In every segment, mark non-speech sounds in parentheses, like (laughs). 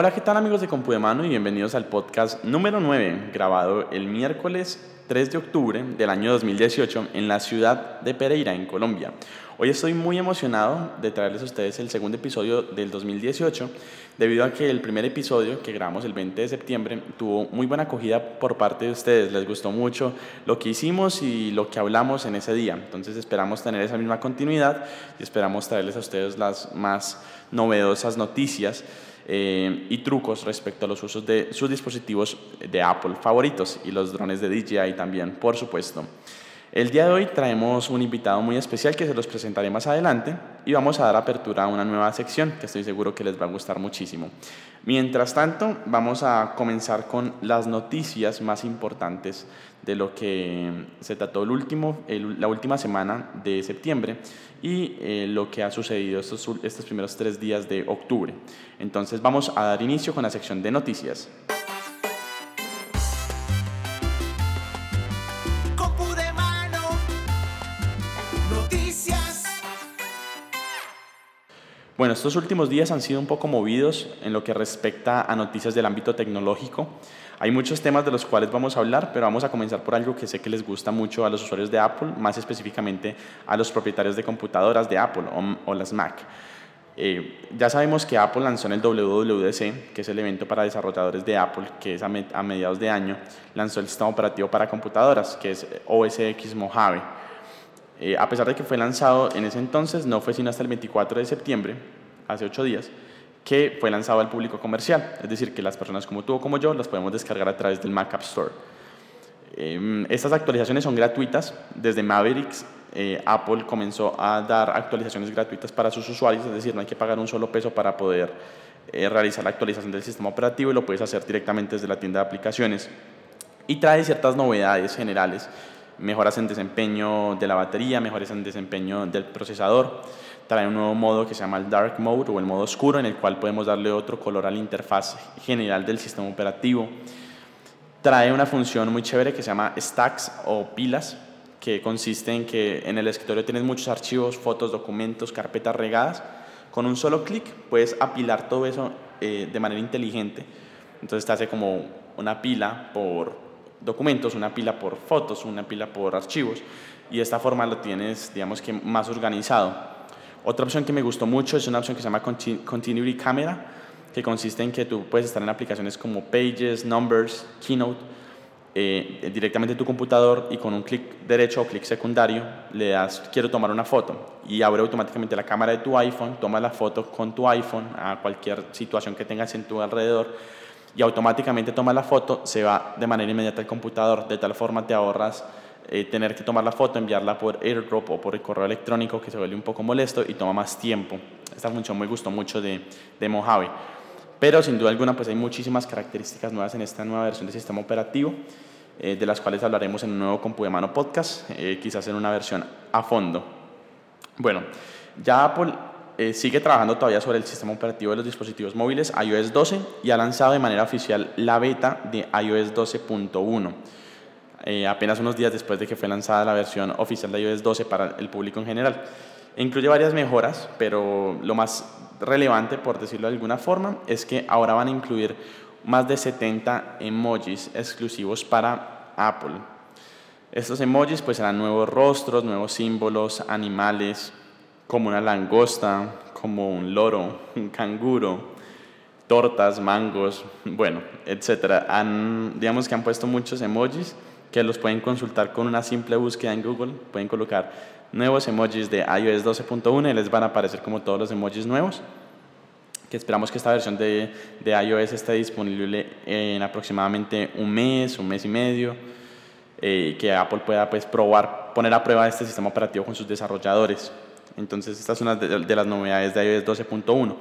Hola, ¿qué tal amigos de Compu de Mano y bienvenidos al podcast número 9, grabado el miércoles 3 de octubre del año 2018 en la ciudad de Pereira, en Colombia. Hoy estoy muy emocionado de traerles a ustedes el segundo episodio del 2018, debido a que el primer episodio que grabamos el 20 de septiembre tuvo muy buena acogida por parte de ustedes. Les gustó mucho lo que hicimos y lo que hablamos en ese día. Entonces esperamos tener esa misma continuidad y esperamos traerles a ustedes las más novedosas noticias eh, y trucos respecto a los usos de sus dispositivos de Apple favoritos y los drones de DJI también, por supuesto. El día de hoy traemos un invitado muy especial que se los presentaré más adelante y vamos a dar apertura a una nueva sección que estoy seguro que les va a gustar muchísimo. Mientras tanto, vamos a comenzar con las noticias más importantes de lo que se trató el último, la última semana de septiembre y eh, lo que ha sucedido estos, estos primeros tres días de octubre. Entonces vamos a dar inicio con la sección de noticias. Bueno, estos últimos días han sido un poco movidos en lo que respecta a noticias del ámbito tecnológico. Hay muchos temas de los cuales vamos a hablar, pero vamos a comenzar por algo que sé que les gusta mucho a los usuarios de Apple, más específicamente a los propietarios de computadoras de Apple o, las Mac. Eh, ya sabemos que Apple lanzó en el WWDC, que es el evento para desarrolladores de Apple, que es a, mediados de año, lanzó el sistema operativo para computadoras, que es OS X Mojave. Eh, a pesar de que fue lanzado en ese entonces, no fue sino hasta el 24 de septiembre, hace ocho días, que fue lanzado al público comercial. Es decir, que las personas como tú o como yo las podemos descargar a través del Mac App Store. Em, estas actualizaciones son gratuitas. Desde Mavericks, eh, Apple comenzó a dar actualizaciones gratuitas para sus usuarios, es decir, no hay que pagar un solo peso para poder eh, realizar la actualización del sistema operativo y lo puedes hacer directamente desde la tienda de aplicaciones. Y trae ciertas novedades generales mejoras en desempeño de la batería, mejoras en desempeño del procesador. Trae un nuevo modo que se llama el Dark Mode o el modo oscuro en el cual podemos darle otro color a la interfaz general del sistema operativo. Trae una función muy chévere que se llama Stacks o pilas, que consiste en que en el escritorio tienes muchos archivos, fotos, documentos, carpetas regadas. Con un solo clic puedes apilar todo eso eh, de manera inteligente. Entonces te hace como una pila por documentos, una pila por fotos, una pila por archivos y de esta forma lo tienes, digamos que más organizado. Otra opción que me gustó mucho es una opción que se llama Continuity Camera, que consiste en que tú puedes estar en aplicaciones como Pages, Numbers, Keynote, eh, directamente en tu computador y con un clic derecho o clic secundario le das quiero tomar una foto y abre automáticamente la cámara de tu iPhone, toma la foto con tu iPhone a cualquier situación que tengas en tu alrededor y automáticamente toma la foto, se va de manera inmediata al computador, de tal forma te ahorras eh, tener que tomar la foto, enviarla por airdrop o por el correo electrónico que se vuelve un poco molesto y toma más tiempo. Esta función me gustó mucho de, de Mojave. Pero sin duda alguna pues hay muchísimas características nuevas en esta nueva versión del sistema operativo, eh, de las cuales hablaremos en un nuevo Compu de Mano podcast, eh, quizás en una versión a fondo. Bueno, ya Apple eh, sigue trabajando todavía sobre el sistema operativo de los dispositivos móviles iOS 12 y ha lanzado de manera oficial la beta de iOS 12.1. Eh, apenas unos días después de que fue lanzada la versión oficial de iOS 12 para el público en general. incluye varias mejoras, pero lo más relevante, por decirlo de alguna forma, es que ahora van a incluir más de 70 emojis exclusivos para Apple. Estos emojis pues serán nuevos rostros, nuevos símbolos, animales, como una langosta, como un loro, un canguro, tortas, mangos, bueno, etcétera. Han, digamos que han puesto muchos emojis que los pueden consultar con una simple búsqueda en Google. Pueden colocar nuevos emojis de iOS 12.1 y les van a aparecer como todos los emojis nuevos. Que esperamos que esta versión de, de iOS esté disponible en aproximadamente un mes, un mes y medio. Eh, que Apple pueda pues, probar, poner a prueba este sistema operativo con sus desarrolladores. Entonces, esta es una de, las novedades de iOS 12.1.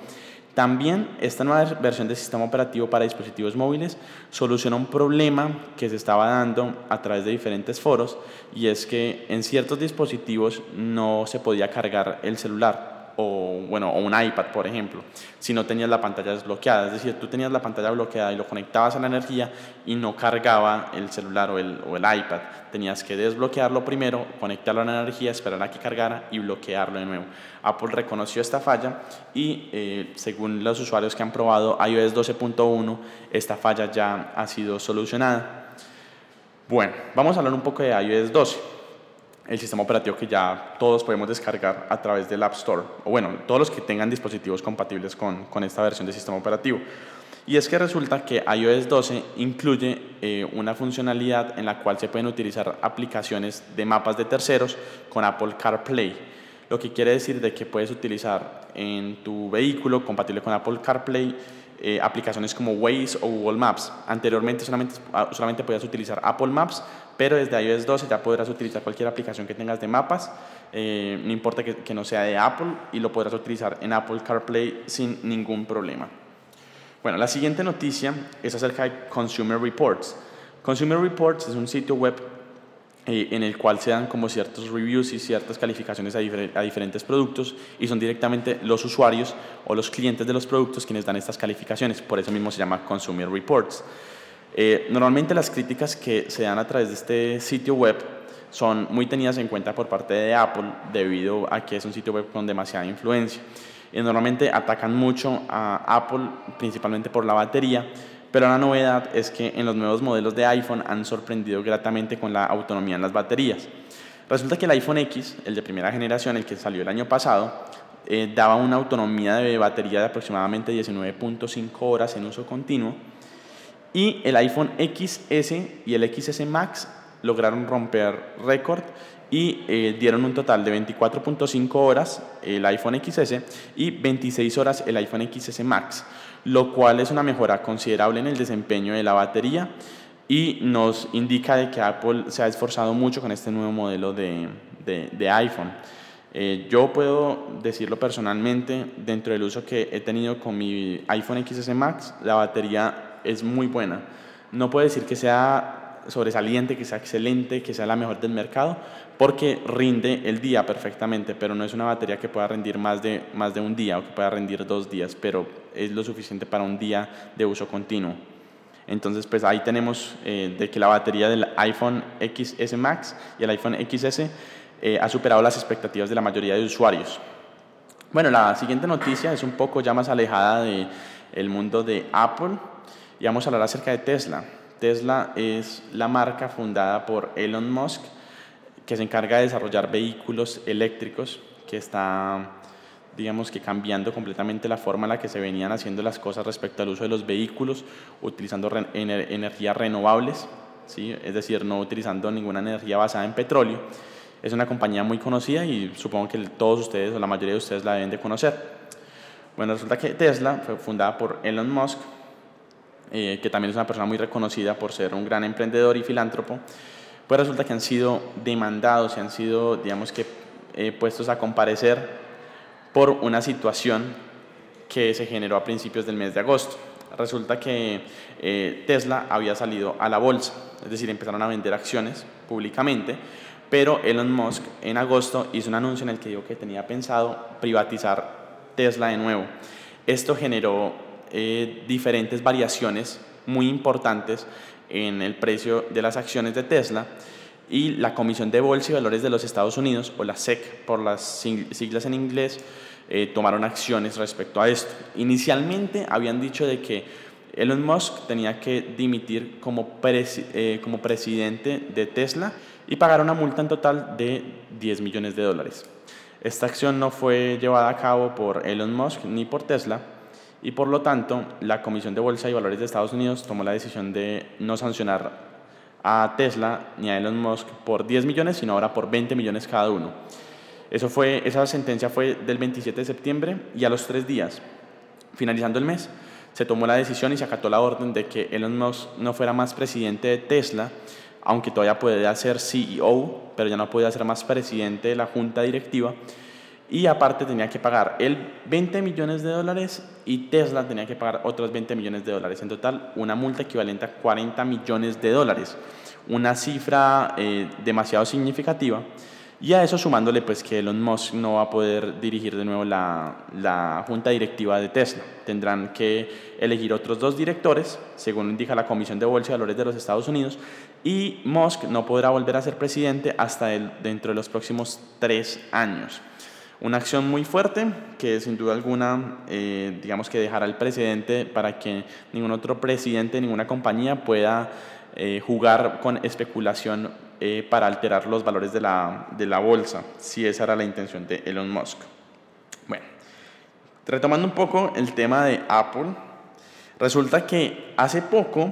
También esta nueva versión del sistema operativo para dispositivos móviles soluciona un problema que se estaba dando a través de diferentes foros y es que en ciertos dispositivos no se podía cargar el celular. O, bueno, o un iPad, por ejemplo, si no tenías la pantalla desbloqueada. Es decir, tú tenías la pantalla bloqueada y lo conectabas a la energía y no cargaba el celular o el, o el iPad. Tenías que desbloquearlo primero, conectarlo a la energía, esperar a que cargara y bloquearlo de nuevo. Apple reconoció esta falla y eh, según los usuarios que han probado iOS 12.1, esta falla ya ha sido solucionada. Bueno, vamos a hablar un poco de iOS 12 el sistema operativo que ya todos podemos descargar a través del App Store, o bueno, todos los que tengan dispositivos compatibles con, con esta versión de sistema operativo. Y es que resulta que iOS 12 incluye eh, una funcionalidad en la cual se pueden utilizar aplicaciones de mapas de terceros con Apple CarPlay. Lo que quiere decir de que puedes utilizar en tu vehículo compatible con Apple CarPlay eh, aplicaciones como Waze o Google Maps. Anteriormente solamente, ah, solamente podías utilizar Apple Maps, pero desde iOS 12 ya podrás utilizar cualquier aplicación que tengas de mapas, eh, no importa que, no sea de Apple, y lo podrás utilizar en Apple CarPlay sin ningún problema. Bueno, la siguiente noticia es acerca de Consumer Reports. Consumer Reports es un sitio web eh, en el cual se dan como ciertos reviews y ciertas calificaciones a, a, diferentes productos y son directamente los usuarios o los clientes de los productos quienes dan estas calificaciones. Por eso mismo se llama Consumer Reports. Eh, normalmente las críticas que se dan a través de este sitio web son muy tenidas en cuenta por parte de Apple debido a que es un sitio web con demasiada influencia. Y normalmente atacan mucho a Apple principalmente por la batería pero la novedad es que en los nuevos modelos de iPhone han sorprendido gratamente con la autonomía en las baterías. Resulta que el iPhone X, el de primera generación, el que salió el año pasado, eh, daba una autonomía de batería de aproximadamente 19.5 horas en uso continuo y el iPhone XS y el XS Max lograron romper récord y eh, dieron un total de 24.5 horas el iPhone XS y 26 horas el iPhone XS Max lo cual es una mejora considerable en el desempeño de la batería y nos indica de que Apple se ha esforzado mucho con este nuevo modelo de, de, iPhone. Eh, yo puedo decirlo personalmente, dentro del uso que he tenido con mi iPhone XS Max, la batería es muy buena. No puedo decir que sea sobresaliente, que sea excelente, que sea la mejor del mercado, porque rinde el día perfectamente, pero no es una batería que pueda rendir más de, más de un día o que pueda rendir dos días, pero es lo suficiente para un día de uso continuo. Entonces, pues ahí tenemos eh, de que la batería del iPhone XS Max y el iPhone XS eh, ha superado las expectativas de la mayoría de usuarios. Bueno, la siguiente noticia es un poco ya más alejada del el mundo de Apple y vamos a hablar acerca de Tesla. Tesla es la marca fundada por Elon Musk que se encarga de desarrollar vehículos eléctricos, que está, digamos que cambiando completamente la forma en la que se venían haciendo las cosas respecto al uso de los vehículos, utilizando energías renovables, ¿sí? es decir, no utilizando ninguna energía basada en petróleo. Es una compañía muy conocida y supongo que todos ustedes o la mayoría de ustedes la deben de conocer. Bueno, resulta que Tesla fue fundada por Elon Musk, eh, que también es una persona muy reconocida por ser un gran emprendedor y filántropo, pues resulta que han sido demandados y han sido, digamos que, eh, puestos a comparecer por una situación que se generó a principios del mes de agosto. Resulta que eh, Tesla había salido a la bolsa, es decir, empezaron a vender acciones públicamente, pero Elon Musk en agosto hizo un anuncio en el que dijo que tenía pensado privatizar Tesla de nuevo. Esto generó eh, diferentes variaciones muy importantes en el precio de las acciones de Tesla y la Comisión de Bolsa y Valores de los Estados Unidos, o la SEC por las siglas en inglés, eh, tomaron acciones respecto a esto. Inicialmente habían dicho de que Elon Musk tenía que dimitir como, eh, como presidente de Tesla y pagar una multa en total de 10 millones de dólares. Esta acción no fue llevada a cabo por Elon Musk ni por Tesla, y por lo tanto la Comisión de Bolsa y Valores de Estados Unidos tomó la decisión de no sancionar a Tesla ni a Elon Musk por 10 millones, sino ahora por 20 millones cada uno. Eso fue, esa sentencia fue del 27 de septiembre y a los tres días, finalizando el mes, se tomó la decisión y se acató la orden de que Elon Musk no fuera más presidente de Tesla, aunque todavía puede ser CEO, pero ya no puede ser más presidente de la junta directiva, y aparte tenía que pagar él 20 millones de dólares y Tesla tenía que pagar otros 20 millones de dólares. En total, una multa equivalente a 40 millones de dólares. Una cifra eh, demasiado significativa Y a eso sumándole pues que Elon Musk no va a poder dirigir de nuevo la, la, junta directiva de Tesla. Tendrán que elegir otros dos directores, según indica la Comisión de Bolsa y Valores de los Estados Unidos, y Musk no podrá volver a ser presidente hasta el, dentro de los próximos tres años. Una acción muy fuerte que sin duda alguna, eh, digamos que dejará al presidente para que ningún otro presidente, ninguna compañía pueda eh, jugar con especulación eh, para alterar los valores de la, de la bolsa, si esa era la intención de Elon Musk. Bueno, retomando un poco el tema de Apple, resulta que hace poco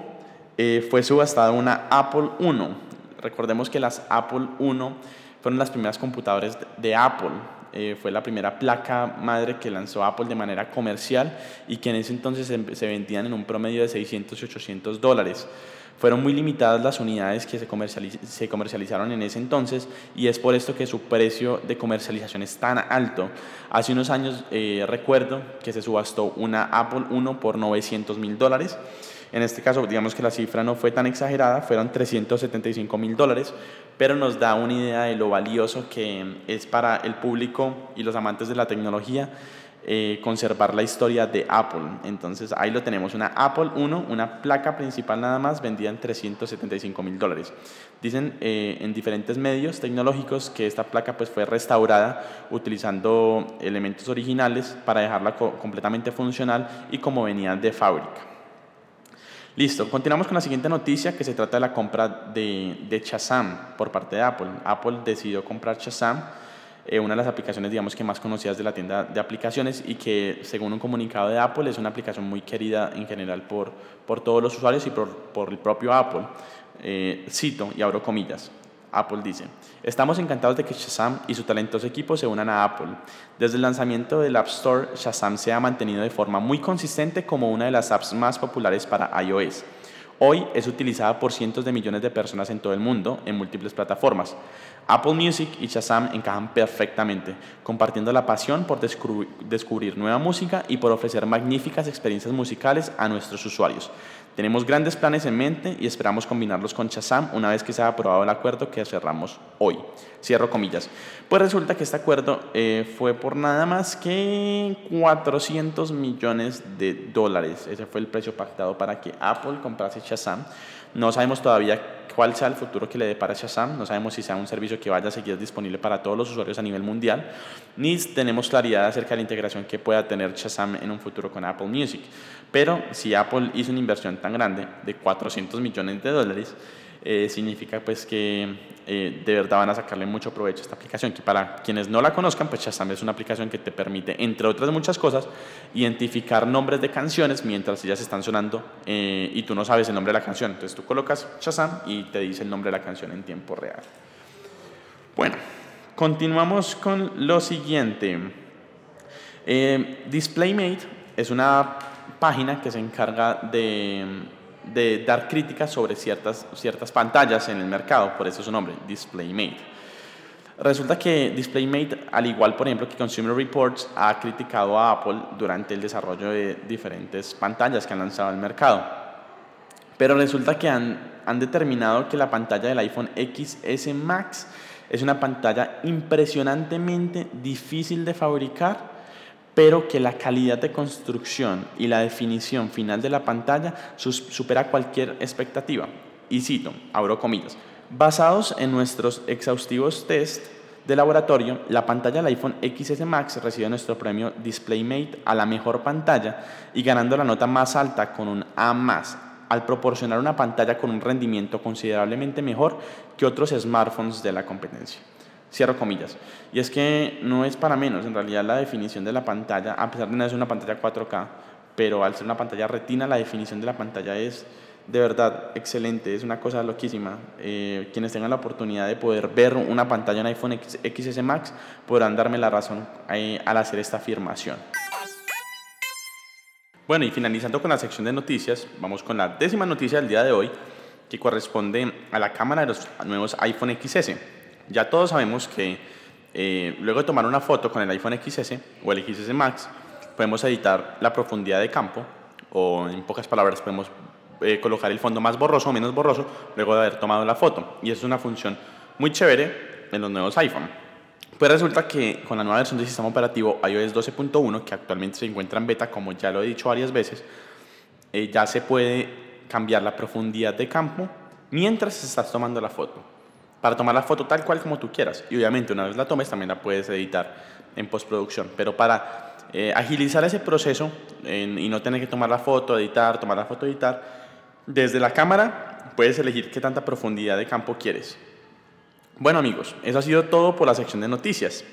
fue subastada una Apple 1. Recordemos que las Apple 1 fueron las primeras computadoras de Apple eh, fue la primera placa madre que lanzó Apple de manera comercial y que en ese entonces se, vendían en un promedio de 600 y 800 dólares. Fueron muy limitadas las unidades que se, se, comercializaron en ese entonces y es por esto que su precio de comercialización es tan alto. Hace unos años eh, recuerdo que se subastó una Apple 1 por 900 mil dólares en este caso, digamos que la cifra no fue tan exagerada, fueron 375 mil dólares, pero nos da una idea de lo valioso que es para el público y los amantes de la tecnología eh, conservar la historia de Apple. Entonces ahí lo tenemos, una Apple 1, una placa principal nada más, vendida en 375 mil dólares. Dicen eh, en diferentes medios tecnológicos que esta placa pues, fue restaurada utilizando elementos originales para dejarla completamente funcional y como venía de fábrica. Listo, continuamos con la siguiente noticia que se trata de la compra de, de Shazam por parte de Apple. Apple decidió comprar Shazam, eh, una de las aplicaciones digamos que más conocidas de la tienda de aplicaciones y que según un comunicado de Apple es una aplicación muy querida en general por, por todos los usuarios y por, por el propio Apple. Eh, cito y abro comillas. Apple dice, estamos encantados de que Shazam y su talentoso equipo se unan a Apple. Desde el lanzamiento del App Store, Shazam se ha mantenido de forma muy consistente como una de las apps más populares para iOS. Hoy es utilizada por cientos de millones de personas en todo el mundo en múltiples plataformas. Apple Music y Shazam encajan perfectamente, compartiendo la pasión por descubrir nueva música y por ofrecer magníficas experiencias musicales a nuestros usuarios. Tenemos grandes planes en mente y esperamos combinarlos con Shazam una vez que se aprobado el acuerdo que cerramos hoy. Cierro comillas. Pues resulta que este acuerdo eh, fue por nada más que 400 millones de dólares. Ese fue el precio pactado para que Apple comprase Shazam. No sabemos todavía cuál sea el futuro que le dé para Shazam, no sabemos si sea un servicio que vaya a seguir disponible para todos los usuarios a nivel mundial, ni tenemos claridad acerca de la integración que pueda tener Shazam en un futuro con Apple Music. Pero si Apple hizo una inversión tan grande de 400 millones de dólares, eh, significa pues que eh, de verdad van a sacarle mucho provecho a esta aplicación, que para quienes no la conozcan, pues Shazam es una aplicación que te permite, entre otras muchas cosas, identificar nombres de canciones mientras ellas están sonando eh, y tú no sabes el nombre de la canción. Entonces tú colocas Shazam y te dice el nombre de la canción en tiempo real. Bueno, continuamos con lo siguiente. DisplayMate es una página que se encarga de de dar críticas sobre ciertas, ciertas pantallas en el mercado, por eso su nombre, DisplayMate. Resulta que DisplayMate, al igual por ejemplo que Consumer Reports, ha criticado a Apple durante el desarrollo de diferentes pantallas que han lanzado al mercado. Pero resulta que han, han determinado que la pantalla del iPhone XS Max es una pantalla impresionantemente difícil de fabricar pero que la calidad de construcción y la definición final de la pantalla supera cualquier expectativa. Y cito, abro comillas, basados en nuestros exhaustivos test de laboratorio, la pantalla del iPhone XS Max recibe nuestro premio DisplayMate a la mejor pantalla y ganando la nota más alta con un A+, al proporcionar una pantalla con un rendimiento considerablemente mejor que otros smartphones de la competencia. Cierro comillas. Y es que no es para menos, en realidad la definición de la pantalla, a pesar de no ser una pantalla 4K, pero al ser una pantalla retina, la definición de la pantalla es de verdad excelente, es una cosa loquísima. Eh, quienes tengan la oportunidad de poder ver una pantalla en iPhone XS Max podrán darme la razón eh, al hacer esta afirmación. Bueno, y finalizando con la sección de noticias, vamos con la décima noticia del día de hoy, que corresponde a la cámara de los nuevos iPhone XS. Ya todos sabemos que eh, luego de tomar una foto con el iPhone XS o el XS Max, podemos editar la profundidad de campo o en pocas palabras podemos eh, colocar el fondo más borroso o menos borroso luego de haber tomado la foto. Y es una función muy chévere en los nuevos iPhone. Pues resulta que con la nueva versión del sistema operativo iOS 12.1, que actualmente se encuentra en beta, como ya lo he dicho varias veces, eh, ya se puede cambiar la profundidad de campo mientras estás tomando la foto. Para tomar la foto tal cual como tú quieras. Y obviamente una vez la tomes también la puedes editar en postproducción. Pero para eh, agilizar ese proceso y no tener que tomar la foto, editar, tomar la foto, editar, desde la cámara puedes elegir qué tanta profundidad de campo quieres. Bueno amigos, eso ha sido todo por la sección de noticias.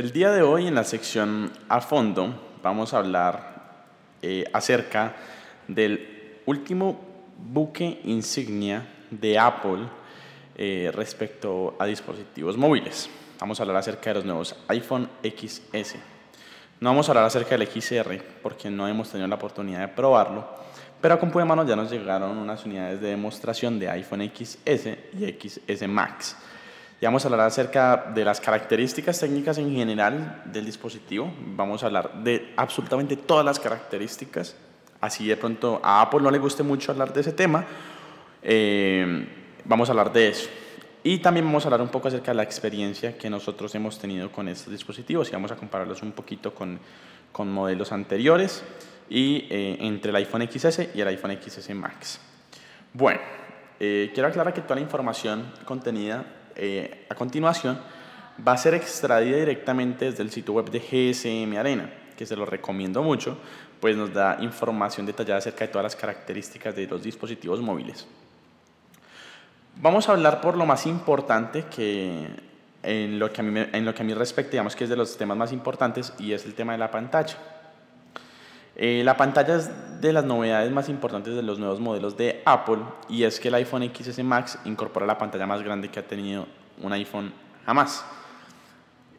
El día de hoy en la sección a fondo vamos a hablar eh, acerca del último buque insignia de Apple eh, respecto a dispositivos móviles. Vamos a hablar acerca de los nuevos iPhone XS. No vamos a hablar acerca del XR porque no hemos tenido la oportunidad de probarlo, pero a compu de mano ya nos llegaron unas unidades de demostración de iPhone XS y XS Max. Y vamos a hablar acerca de las características técnicas en general del dispositivo. Vamos a hablar de absolutamente todas las características. Así de pronto a Apple no le guste mucho hablar de ese tema. Eh, vamos a hablar de eso. Y también vamos a hablar un poco acerca de la experiencia que nosotros hemos tenido con estos dispositivos y vamos a compararlos un poquito con, con modelos anteriores y eh, entre el iPhone XS y el iPhone XS Max. Bueno, eh, quiero aclarar que toda la información contenida eh, a continuación va a ser extraída directamente desde el sitio web de GSM Arena, que se lo recomiendo mucho, pues nos da información detallada acerca de todas las características de los dispositivos móviles. Vamos a hablar por lo más importante que en lo que a mí, en lo que a mí respecta, digamos que es de los temas más importantes y es el tema de la pantalla. Eh, la pantalla es de las novedades más importantes de los nuevos modelos de Apple y es que el iPhone XS Max incorpora la pantalla más grande que ha tenido un iPhone jamás.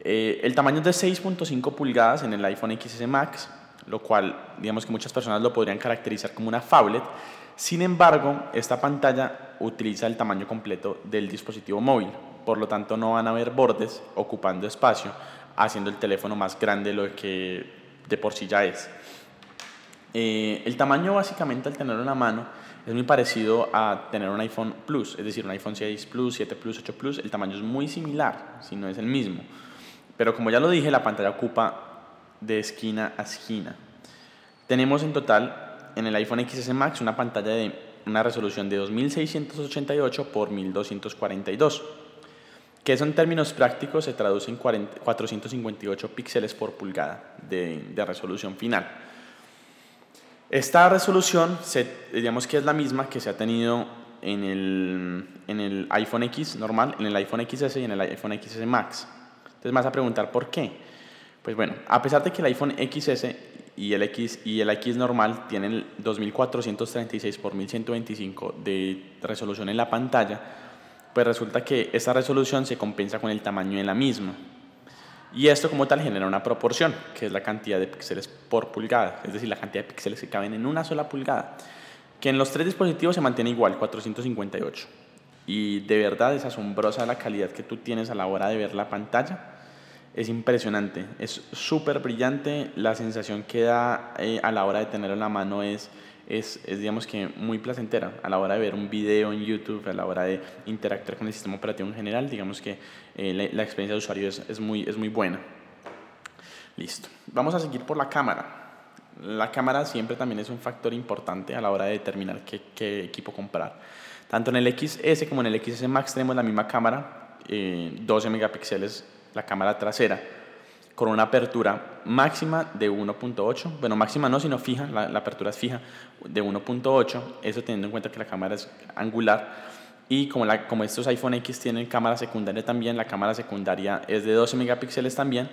Eh, el tamaño es de 6.5 pulgadas en el iPhone XS Max, lo cual digamos que muchas personas lo podrían caracterizar como una phablet. Sin embargo, esta pantalla utiliza el tamaño completo del dispositivo móvil, por lo tanto no van a haber bordes ocupando espacio, haciendo el teléfono más grande de lo que de por sí ya es. Eh, el tamaño básicamente al tenerlo en la mano es muy parecido a tener un iPhone Plus, es decir, un iPhone 6 Plus, 7 Plus, 8 Plus, el tamaño es muy similar, si no es el mismo. Pero como ya lo dije, la pantalla ocupa de esquina a esquina. Tenemos en total en el iPhone XS Max una pantalla de una resolución de 2688 por 1242, que eso en términos prácticos se traduce en 458 píxeles por pulgada de, de, resolución final. Esta resolución, se, que es la misma que se ha tenido en el, en el iPhone X normal, en el iPhone XS y en el iPhone XS Max. Entonces me vas a preguntar por qué. Pues bueno, a pesar de que el iPhone XS y el X y el X normal tienen 2436 por 1125 de resolución en la pantalla, pues resulta que esta resolución se compensa con el tamaño de la misma. Y esto como tal genera una proporción, que es la cantidad de píxeles por pulgada, es decir, la cantidad de píxeles que caben en una sola pulgada, que en los tres dispositivos se mantiene igual, 458. Y de verdad es asombrosa la calidad que tú tienes a la hora de ver la pantalla es impresionante, es súper brillante, la sensación que da eh, a la hora de tenerlo en la mano es, es, es, digamos que muy placentera, a la hora de ver un video en YouTube, a la hora de interactuar con el sistema operativo en general, digamos que eh, la, experiencia de usuario es, es, muy, es muy buena. Listo, vamos a seguir por la cámara. La cámara siempre también es un factor importante a la hora de determinar qué, qué equipo comprar. Tanto en el XS como en el XS Max tenemos la misma cámara, 12 eh, megapíxeles la cámara trasera, con una apertura máxima de 1.8, bueno, máxima no, sino fija, la, apertura es fija, de 1.8, eso teniendo en cuenta que la cámara es angular. Y como, la, como estos iPhone X tienen cámara secundaria también, la cámara secundaria es de 12 megapíxeles también,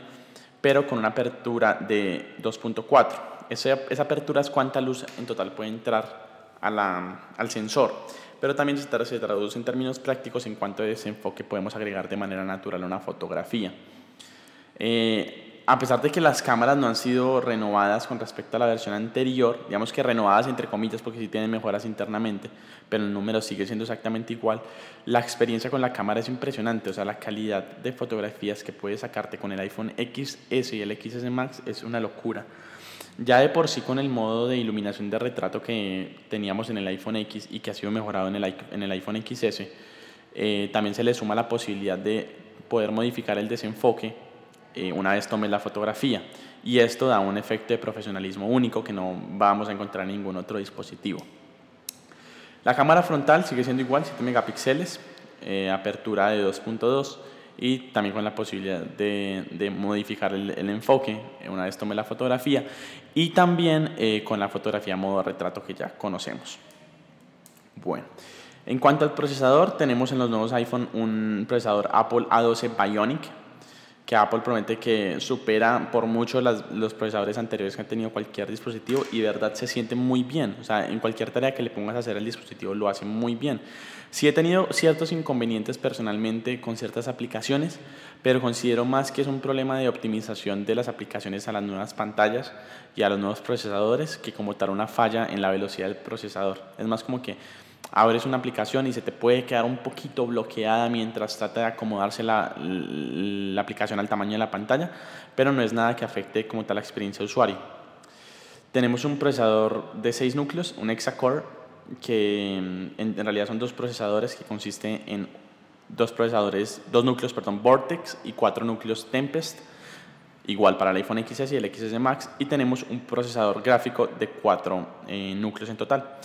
pero con una apertura de 2.4. Esa, esa apertura es cuánta luz en total puede entrar a la, al sensor pero también se traduce en términos prácticos en cuanto a desenfoque podemos agregar de manera natural a una fotografía. Eh, a pesar de que las cámaras no han sido renovadas con respecto a la versión anterior, digamos que renovadas entre comillas porque sí tienen mejoras internamente, pero el número sigue siendo exactamente igual, la experiencia con la cámara es impresionante, o sea, la calidad de fotografías que puedes sacarte con el iPhone XS y el XS Max es una locura. Ya de por sí con el modo de iluminación de retrato que teníamos en el iPhone X y que ha sido mejorado en el, en el iPhone XS, eh, también se le suma la posibilidad de poder modificar el desenfoque eh, una vez tome la fotografía. Y esto da un efecto de profesionalismo único que no vamos a encontrar en ningún otro dispositivo. La cámara frontal sigue siendo igual, 7 megapíxeles, eh, apertura de 2.2 y también con la posibilidad de, modificar el, enfoque una vez tome la fotografía y también eh, con la fotografía modo retrato que ya conocemos. Bueno, en cuanto al procesador, tenemos en los nuevos iPhone un procesador Apple A12 Bionic que Apple promete que supera por mucho los procesadores anteriores que han tenido cualquier dispositivo y de verdad se siente muy bien. O sea, en cualquier tarea que le pongas a hacer al dispositivo lo hace muy bien. Sí he tenido ciertos inconvenientes personalmente con ciertas aplicaciones, pero considero más que es un problema de optimización de las aplicaciones a las nuevas pantallas y a los nuevos procesadores que como tal una falla en la velocidad del procesador. Es más como que abres una aplicación y se te puede quedar un poquito bloqueada mientras trata de acomodarse la, la, aplicación al tamaño de la pantalla, pero no es nada que afecte como tal la experiencia de usuario. Tenemos un procesador de 6 núcleos, un hexa-core, que mm, en, realidad son dos procesadores que consiste en dos procesadores, dos núcleos, perdón, Vortex y cuatro núcleos Tempest, igual para el iPhone XS y el XS Max, y tenemos un procesador gráfico de cuatro eh, núcleos en total.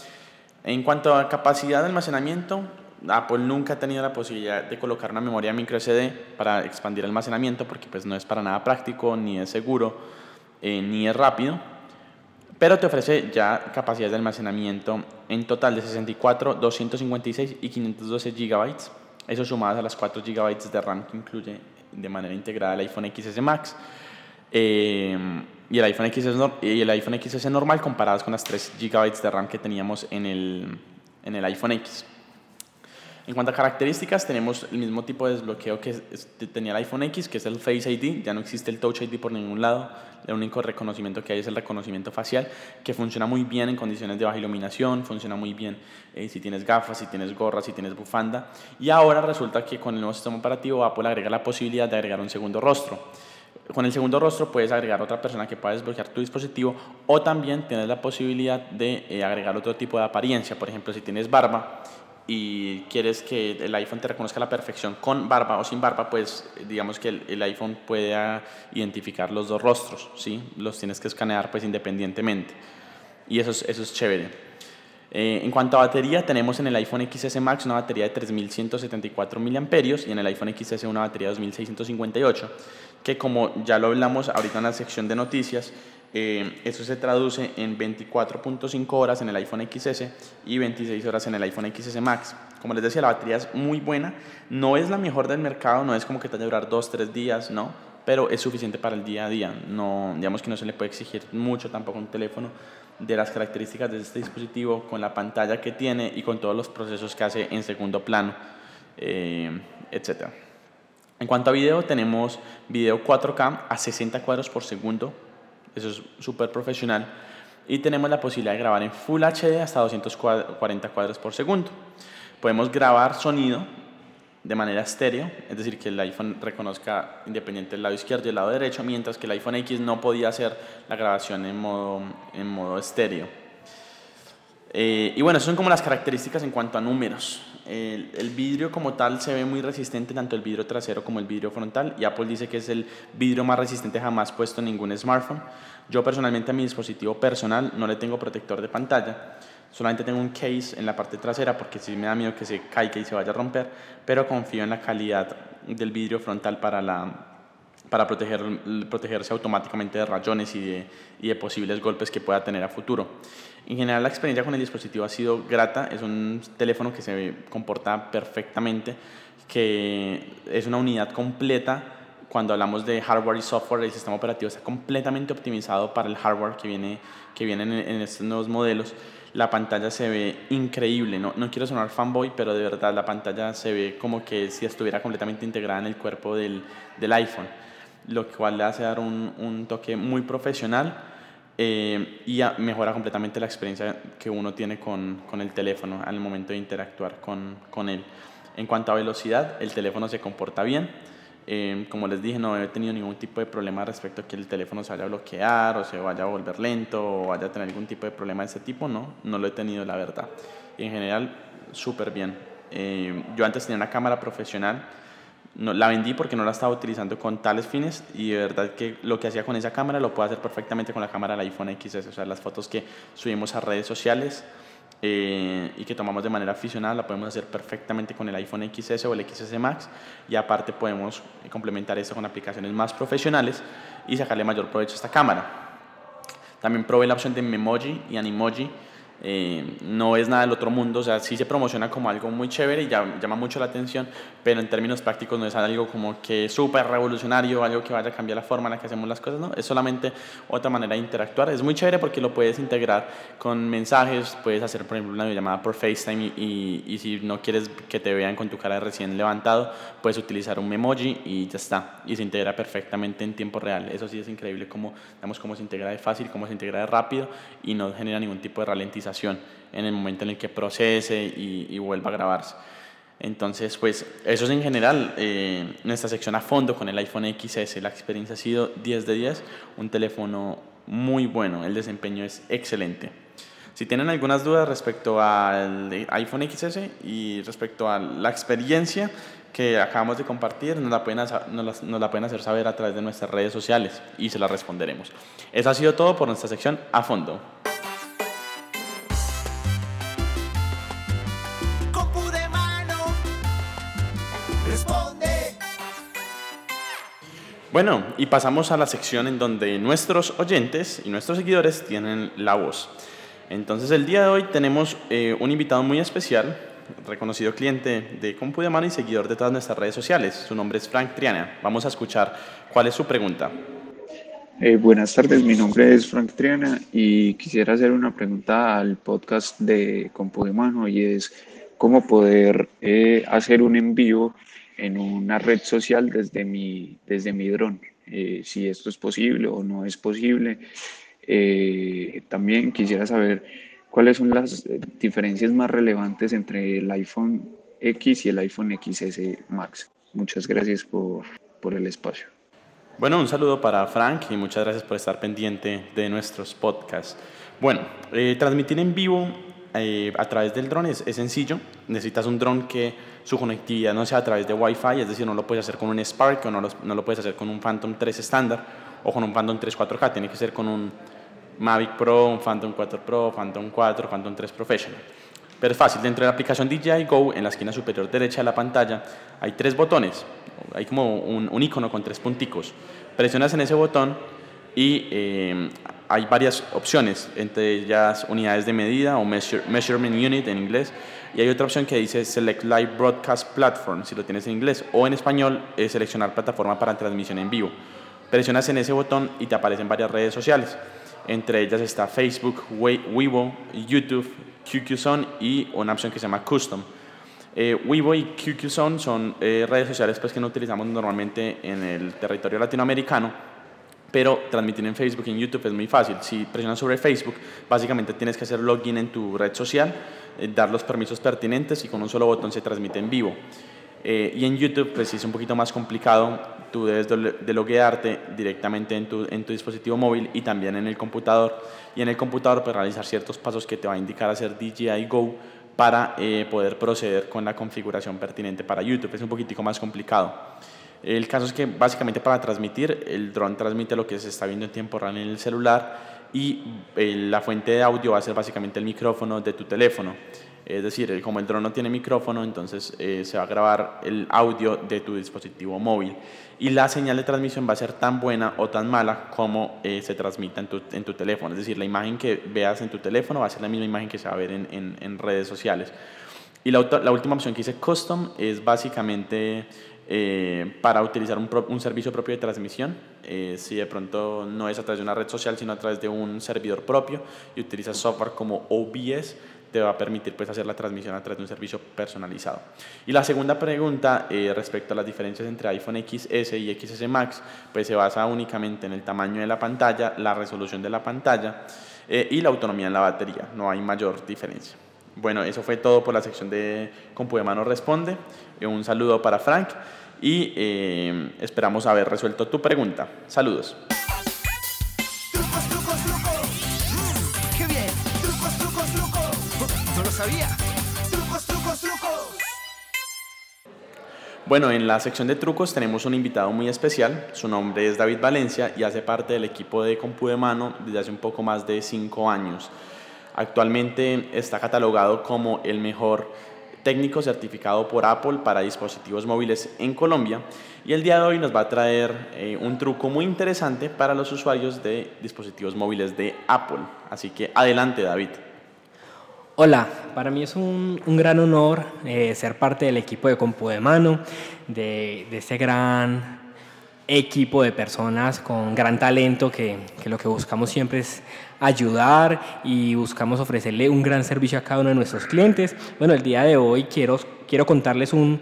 En cuanto a capacidad de almacenamiento, Apple nunca ha tenido la posibilidad de colocar una memoria micro SD para expandir el almacenamiento porque pues no es para nada práctico, ni es seguro, eh, ni es rápido. Pero te ofrece ya capacidades de almacenamiento en total de 64, 256 y 512 GB. Eso sumadas a las 4 GB de RAM que incluye de manera integrada el iPhone XS Max. Eh, y el iPhone XS, y el iPhone normal comparadas con las 3 GB de RAM que teníamos en el, en el iPhone X. En cuanto a características, tenemos el mismo tipo de desbloqueo que tenía el iPhone X, que es el Face ID. Ya no existe el Touch ID por ningún lado. El único reconocimiento que hay es el reconocimiento facial, que funciona muy bien en condiciones de baja iluminación, funciona muy bien eh, si tienes gafas, si tienes gorras, si tienes bufanda. Y ahora resulta que con el nuevo sistema operativo Apple agrega la posibilidad de agregar un segundo rostro. Con el segundo rostro puedes agregar otra persona que pueda desbloquear tu dispositivo o también tienes la posibilidad de eh, agregar otro tipo de apariencia. Por ejemplo, si tienes barba y quieres que el iPhone te reconozca a la perfección con barba o sin barba, pues digamos que el, iPhone puede identificar los dos rostros, ¿sí? Los tienes que escanear pues independientemente. Y eso es, eso es chévere. Eh, en cuanto a batería, tenemos en el iPhone XS Max una batería de 3174 mAh y en el iPhone XS una batería de 2658 que como ya lo hablamos ahorita en la sección de noticias, eh, eso se traduce en 24.5 horas en el iPhone XS y 26 horas en el iPhone XS Max. Como les decía, la batería es muy buena, no es la mejor del mercado, no es como que te va a durar 2-3 días, no, pero es suficiente para el día a día. No, digamos que no se le puede exigir mucho tampoco un teléfono de las características de este dispositivo, con la pantalla que tiene y con todos los procesos que hace en segundo plano, eh, etcétera. En cuanto a video, tenemos video 4K a 60 cuadros por segundo. Eso es súper profesional. Y tenemos la posibilidad de grabar en Full HD hasta 240 cuadros por segundo. Podemos grabar sonido de manera estéreo, es decir, que el iPhone reconozca independiente el lado izquierdo y el lado derecho, mientras que el iPhone X no podía hacer la grabación en modo, en modo estéreo. Eh, y bueno, esas son como las características en cuanto a números. El, el, vidrio como tal se ve muy resistente, tanto el vidrio trasero como el vidrio frontal, y Apple dice que es el vidrio más resistente jamás puesto en ningún smartphone. Yo personalmente a mi dispositivo personal no le tengo protector de pantalla, solamente tengo un case en la parte trasera porque sí me da miedo que se caiga y se vaya a romper, pero confío en la calidad del vidrio frontal para, la, para proteger, protegerse automáticamente de rayones y de, y de posibles golpes que pueda tener a futuro. En general la experiencia con el dispositivo ha sido grata, es un teléfono que se comporta perfectamente, que es una unidad completa. Cuando hablamos de hardware y software, el sistema operativo está completamente optimizado para el hardware que viene, que viene en, estos nuevos modelos. La pantalla se ve increíble, no, no quiero sonar fanboy, pero de verdad la pantalla se ve como que si estuviera completamente integrada en el cuerpo del, del iPhone, lo cual le hace dar un, un toque muy profesional eh, y mejora completamente la experiencia que uno tiene con, con, el teléfono al momento de interactuar con, con él. En cuanto a velocidad, el teléfono se comporta bien. Eh, como les dije, no he tenido ningún tipo de problema respecto a que el teléfono se vaya a bloquear o se vaya a volver lento o vaya a tener algún tipo de problema de ese tipo, no, no lo he tenido la verdad. En general, súper bien. Eh, yo antes tenía una cámara profesional, no, la vendí porque no la estaba utilizando con tales fines y de verdad que lo que hacía con esa cámara lo puedo hacer perfectamente con la cámara del iPhone XS, o sea, las fotos que subimos a redes sociales eh, y que tomamos de manera aficionada la podemos hacer perfectamente con el iPhone XS o el XS Max y aparte podemos complementar esto con aplicaciones más profesionales y sacarle mayor provecho a esta cámara. También probé la opción de Memoji y Animoji eh, no es nada del otro mundo, o sea, sí se promociona como algo muy chévere y llama mucho la atención, pero en términos prácticos no es algo como que súper revolucionario, algo que vaya a cambiar la forma en la que hacemos las cosas, no, es solamente otra manera de interactuar. Es muy chévere porque lo puedes integrar con mensajes, puedes hacer, por ejemplo, una llamada por FaceTime y, y, si no quieres que te vean con tu cara recién levantado, puedes utilizar un emoji y ya está, y se integra perfectamente en tiempo real. Eso sí es increíble cómo, digamos, cómo se integra de fácil, cómo se integra de rápido y no genera ningún tipo de ralentización en el momento en el que procese y, vuelva a grabarse. Entonces, pues eso es en general eh, nuestra sección a fondo con el iPhone XS. La experiencia ha sido 10 de 10, un teléfono muy bueno, el desempeño es excelente. Si tienen algunas dudas respecto al iPhone XS y respecto a la experiencia que acabamos de compartir, nos la, pueden, nos la pueden hacer saber a través de nuestras redes sociales y se las responderemos. Eso ha sido todo por nuestra sección a fondo. Bueno, y pasamos a la sección en donde nuestros oyentes y nuestros seguidores tienen la voz. Entonces el día de hoy tenemos eh, un invitado muy especial, reconocido cliente de Compu de Mano y seguidor de todas nuestras redes sociales. Su nombre es Frank Triana. Vamos a escuchar cuál es su pregunta. Eh, buenas tardes, mi nombre es Frank Triana y quisiera hacer una pregunta al podcast de Compu de Mano y es cómo poder eh, hacer un envío en una red social desde mi, desde mi dron. Eh, si esto es posible o no es posible. Eh, también quisiera saber cuáles son las diferencias más relevantes entre el iPhone X y el iPhone XS Max. Muchas gracias por, por el espacio. Bueno, un saludo para Frank y muchas gracias por estar pendiente de nuestros podcasts. Bueno, eh, transmitir en vivo a través del dron es, es sencillo. Necesitas un dron que su conectividad no sea a través de Wi-Fi, es decir, no lo puedes hacer con un Spark o no lo, no lo puedes hacer con un Phantom 3 estándar o con un Phantom 3 4K, tiene que ser con un Mavic Pro, un Phantom 4 Pro, Phantom 4, Phantom 3 Professional. Pero es fácil, dentro de la aplicación DJI Go, en la esquina superior derecha de la pantalla, hay tres botones, hay como un, un icono con tres punticos. Presionas en ese botón y eh, hay varias opciones, entre ellas unidades de medida o measurement unit en inglés, y hay otra opción que dice Select Live Broadcast Platform, si lo tienes en inglés, o en español, es seleccionar plataforma para transmisión en vivo. Presionas en ese botón y te aparecen varias redes sociales. Entre ellas está Facebook, Weibo, YouTube, QQZone y una opción que se llama Custom. Eh, Weibo y QQZone son eh, redes sociales pues, que no utilizamos normalmente en el territorio latinoamericano, pero transmitir en Facebook y en YouTube es muy fácil. Si presionas sobre Facebook, básicamente tienes que hacer login en tu red social eh, dar los permisos pertinentes y con un solo botón se transmite en vivo. Eh, y en YouTube, pues es un poquito más complicado, tú debes de loguearte directamente en tu, en tu dispositivo móvil y también en el computador. Y en el computador, pues realizar ciertos pasos que te va a indicar hacer DJI Go para eh, poder proceder con la configuración pertinente para YouTube. Es un poquitico más complicado. El caso es que básicamente para transmitir, el dron transmite lo que se está viendo en tiempo real en el celular y eh, la fuente de audio va a ser básicamente el micrófono de tu teléfono. Es decir, como el dron no tiene micrófono, entonces eh, se va a grabar el audio de tu dispositivo móvil. Y la señal de transmisión va a ser tan buena o tan mala como eh, se transmita en tu, teléfono. Es decir, la imagen que veas en tu teléfono va a ser la misma imagen que se va a ver en, redes sociales. Y la, la, última opción que dice Custom es básicamente eh, para utilizar un, servicio propio de transmisión. Eh, si de pronto no es a través de una red social, sino a través de un servidor propio y utilizas software como OBS, te va a permitir pues, hacer la transmisión a través de un servicio personalizado. Y la segunda pregunta eh, respecto a las diferencias entre iPhone XS y XS Max, pues se basa únicamente en el tamaño de la pantalla, la resolución de la pantalla y la autonomía en la batería. No hay mayor diferencia. Bueno, eso fue todo por la sección de de Mano Responde. Un saludo para Frank y eh, esperamos haber resuelto tu pregunta. Saludos. Trucos, trucos, trucos. Mm, ¡Qué bien! Trucos, trucos, trucos. No lo sabía. Trucos, trucos, trucos. Bueno, en la sección de trucos tenemos un invitado muy especial. Su nombre es David Valencia y hace parte del equipo de Compu de Mano desde hace un poco más de cinco años. Actualmente está catalogado como el mejor técnico certificado por Apple para dispositivos móviles en Colombia y el día de hoy nos va a traer eh, un truco muy interesante para los usuarios de dispositivos móviles de Apple. Así que adelante David. Hola, para mí es un, gran honor eh, ser parte del equipo de Compu de Mano, de, de ese gran equipo de personas con gran talento que, lo que buscamos siempre es ayudar y buscamos ofrecerle un gran servicio a cada uno de nuestros clientes. Bueno, el día de hoy quiero, quiero contarles un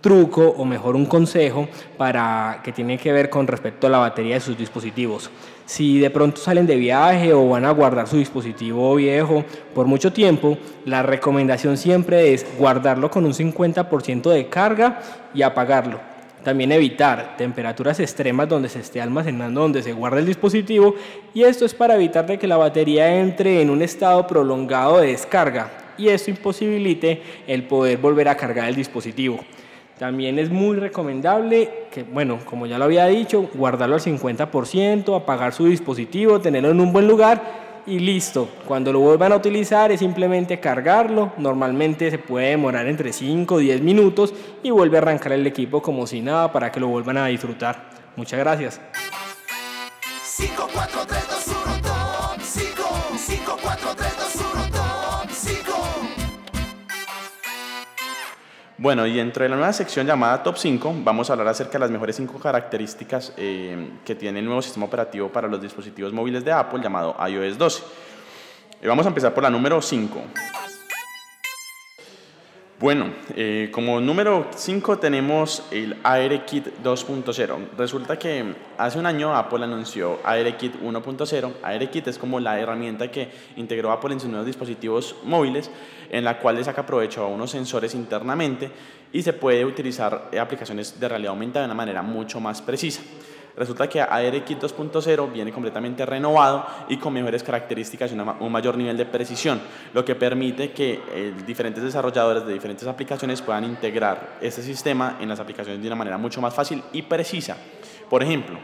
truco o mejor un consejo para que tiene que ver con respecto a la batería de sus dispositivos. Si de pronto salen de viaje o van a guardar su dispositivo viejo por mucho tiempo, la recomendación siempre es guardarlo con un 50% de carga y apagarlo. También evitar temperaturas extremas donde se esté almacenando, donde se guarda el dispositivo. Y esto es para evitar de que la batería entre en un estado prolongado de descarga y esto imposibilite el poder volver a cargar el dispositivo. También es muy recomendable que, bueno, como ya lo había dicho, guardarlo al 50%, apagar su dispositivo, tenerlo en un buen lugar y listo. Cuando lo vuelvan a utilizar es simplemente cargarlo. Normalmente se puede demorar entre 5 o 10 minutos y vuelve a arrancar el equipo como si nada para que lo vuelvan a disfrutar. Muchas gracias. 5, 4, 3, 2, Bueno, y dentro de la nueva sección llamada Top 5 vamos a hablar acerca de las mejores 5 características eh, que tiene el nuevo sistema operativo para los dispositivos móviles de Apple llamado iOS 12. Y vamos a empezar por la número 5. Bueno, eh, como número 5 tenemos el AirKit 2.0. Resulta que hace un año Apple anunció AirKit 1.0. AirKit es como la herramienta que integró Apple en sus nuevos dispositivos móviles, en la cual le saca provecho a unos sensores internamente y se puede utilizar aplicaciones de realidad aumentada de una manera mucho más precisa. Resulta que ARKit 2.0 viene completamente renovado y con mejores características y un mayor nivel de precisión, lo que permite que eh, diferentes desarrolladores de diferentes aplicaciones puedan integrar este sistema en las aplicaciones de una manera mucho más fácil y precisa. Por ejemplo,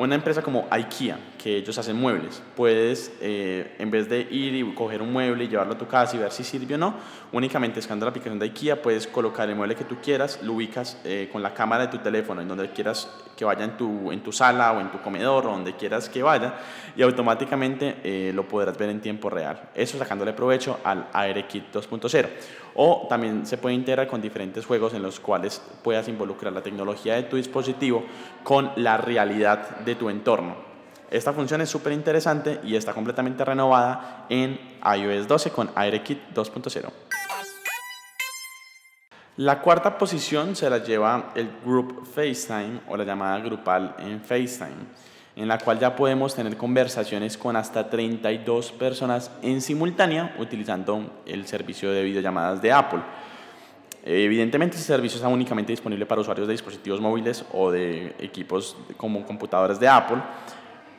una empresa como IKEA, que ellos hacen muebles, puedes, eh, en vez de ir y coger un mueble y llevarlo a tu casa y ver si sirve o no, únicamente escanando la aplicación de IKEA puedes colocar el mueble que tú quieras, lo ubicas eh, con la cámara de tu teléfono en donde quieras que vaya en tu, en tu sala o en tu comedor o donde quieras que vaya y automáticamente eh, lo podrás ver en tiempo real. Eso sacándole provecho al ARKit 2.0. O también se puede integrar con diferentes juegos en los cuales puedas involucrar la tecnología de tu dispositivo con la realidad de tu entorno. Esta función es súper interesante y está completamente renovada en iOS 12 con AirKit 2.0. La cuarta posición se la lleva el Group FaceTime o la llamada grupal en FaceTime, en la cual ya podemos tener conversaciones con hasta 32 personas en simultánea utilizando el servicio de videollamadas de Apple. Evidentemente, este servicio está únicamente disponible para usuarios de dispositivos móviles o de equipos como computadores de Apple,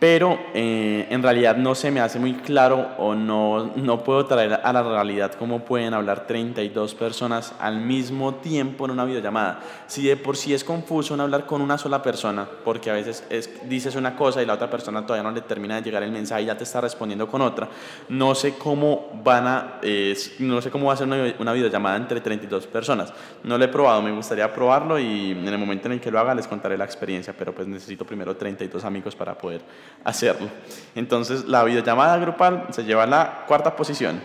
pero eh, en realidad no se me hace muy claro o no, no puedo traer a la realidad cómo pueden hablar 32 personas al mismo tiempo en una videollamada. Si de por sí es confuso no hablar con una sola persona, porque a veces es, dices una cosa y la otra persona todavía no le termina de llegar el mensaje y ya te está respondiendo con otra, no sé cómo van a, eh, no sé cómo va a ser una, una videollamada entre 32 personas. No lo he probado, me gustaría probarlo y en el momento en el que lo haga les contaré la experiencia, pero pues necesito primero 32 amigos para poder hacerlo. Entonces la videollamada grupal se lleva a la cuarta posición.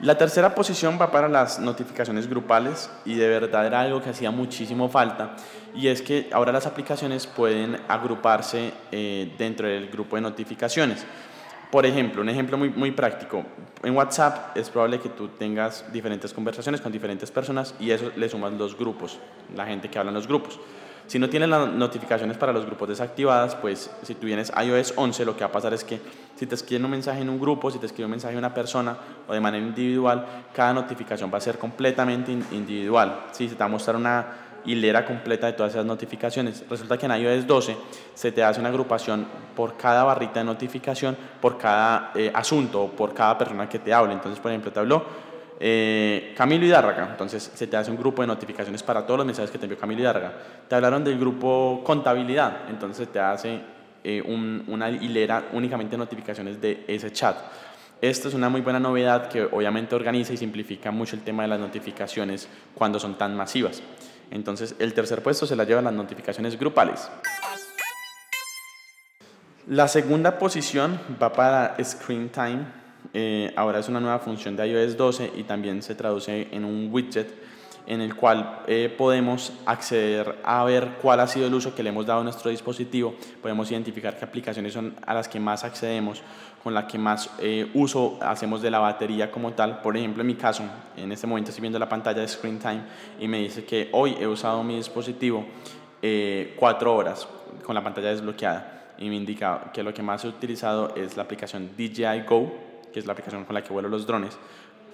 La tercera posición va para las notificaciones grupales y de verdad era algo que hacía muchísimo falta y es que ahora las aplicaciones pueden agruparse eh, dentro del grupo de notificaciones. Por ejemplo, un ejemplo muy, muy práctico. En WhatsApp es probable que tú tengas diferentes conversaciones con diferentes personas y eso le sumas los grupos, la gente que habla en los grupos. Si no tienes las notificaciones para los grupos desactivadas, pues si tú vienes iOS 11, lo que va a pasar es que si te escriben un mensaje en un grupo, si te escribe un mensaje una persona o de manera individual, cada notificación va a ser completamente individual. Si se te va a mostrar una hilera completa de todas esas notificaciones. Resulta que en iOS 12 se te hace una agrupación por cada barrita de notificación, por cada eh, asunto, por cada persona que te hable. Entonces, por ejemplo, te habló eh, Camilo Hidárraga, entonces se te hace un grupo de notificaciones para todos los mensajes que te envió Camilo Hidárraga. Te hablaron del grupo contabilidad, entonces te hace eh, una hilera únicamente de notificaciones de ese chat. Esto es una muy buena novedad que obviamente organiza y simplifica mucho el tema de las notificaciones cuando son tan masivas. Entonces el tercer puesto se la llevan las notificaciones grupales. La segunda posición va para Screen Time eh, ahora es una nueva función de iOS 12 y también se traduce en un widget en el cual eh, podemos acceder a ver cuál ha sido el uso que le hemos dado a nuestro dispositivo, podemos identificar qué aplicaciones son a las que más accedemos, con las que más eh, uso hacemos de la batería como tal. Por ejemplo, en mi caso, en este momento estoy viendo la pantalla de Screen Time y me dice que hoy he usado mi dispositivo cuatro horas con la pantalla desbloqueada y me indica que lo que más he utilizado es la aplicación DJI Go que es la aplicación con la que vuelo los drones,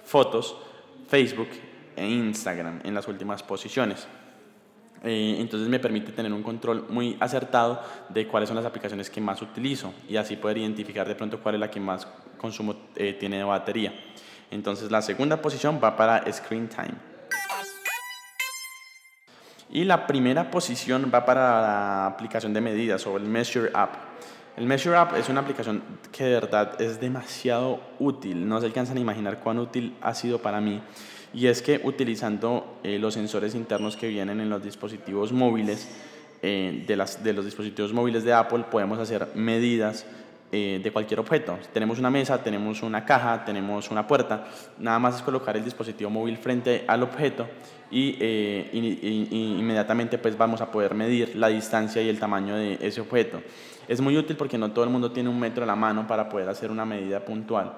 fotos, Facebook e Instagram en las últimas posiciones. Eh, entonces me permite tener un control muy acertado de cuáles son las aplicaciones que más utilizo y así poder identificar de pronto cuál es la que más consumo eh, tiene de batería. Entonces la segunda posición va para Screen Time. Y la primera posición va para la aplicación de medidas o el Measure App. El Measure App es una aplicación que de verdad es demasiado útil. No se alcanzan a imaginar cuán útil ha sido para mí. Y es que utilizando eh, los sensores internos que vienen en los dispositivos móviles, eh, de, las, de los dispositivos móviles de Apple, podemos hacer medidas eh, de cualquier objeto. Tenemos una mesa, tenemos una caja, tenemos una puerta. Nada más es colocar el dispositivo móvil frente al objeto y, y inmediatamente pues vamos a poder medir la distancia y el tamaño de ese objeto. Es muy útil porque no todo el mundo tiene un metro a la mano para poder hacer una medida puntual.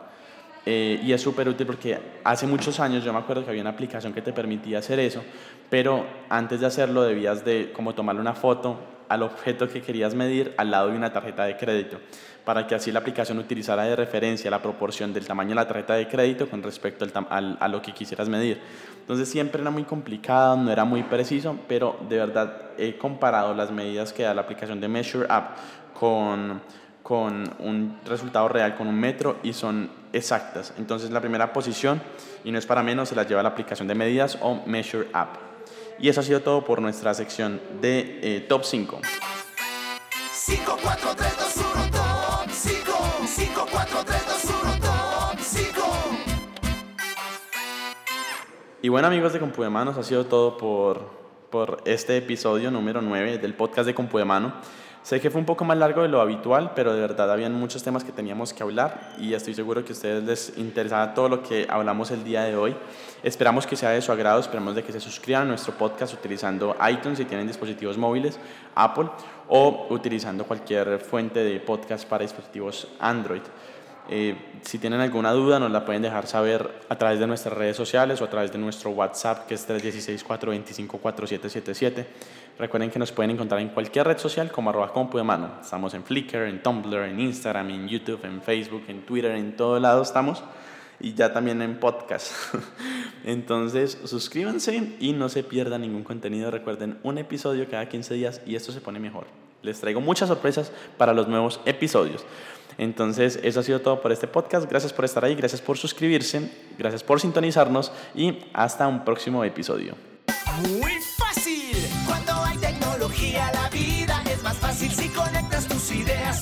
Eh, y es súper útil porque hace muchos años yo me acuerdo que había una aplicación que te permitía hacer eso, pero antes de hacerlo debías de como tomarle una foto al objeto que querías medir al lado de una tarjeta de crédito, para que así la aplicación utilizara de referencia la proporción del tamaño de la tarjeta de crédito con respecto al, a lo que quisieras medir. Entonces siempre era muy complicado, no era muy preciso, pero de verdad he comparado las medidas que da la aplicación de Measure App con, con un resultado real, con un metro, y son exactas. Entonces la primera posición, y no es para menos, se la lleva la aplicación de medidas o Measure App. Y eso ha sido todo por nuestra sección de eh, Top 5. 5, 4, 3, 2, 1, Top 5. 5, 4, 3, 2, 1, Top 5. Y bueno amigos de Compu de Manos, ha sido todo por, por este episodio número 9 del podcast de Compu de Mano. Sé que fue un poco más largo de lo habitual, pero de verdad habían muchos temas que teníamos que hablar y estoy seguro que a ustedes les interesaba todo lo que hablamos el día de hoy. Esperamos que sea de su agrado, esperamos de que se suscriban a nuestro podcast utilizando iTunes si tienen dispositivos móviles, Apple o utilizando cualquier fuente de podcast para dispositivos Android. Eh, si tienen alguna duda, nos la pueden dejar saber a través de nuestras redes sociales o a través de nuestro WhatsApp, que es 316-425-4777. Recuerden que nos pueden encontrar en cualquier red social como arroba compu de mano. Estamos en Flickr, en Tumblr, en Instagram, en YouTube, en Facebook, en Twitter, en todo lado estamos. Y ya también en podcast. (laughs) Entonces, suscríbanse y no se pierdan ningún contenido. Recuerden, un episodio cada 15 días y esto se pone mejor. Les traigo muchas sorpresas para los nuevos episodios. Entonces, eso ha sido todo por este podcast. Gracias por estar ahí, gracias por suscribirse, gracias por sintonizarnos y hasta un próximo episodio. Muy fácil. Cuando hay tecnología, la vida es más fácil. Si conectas tus ideas,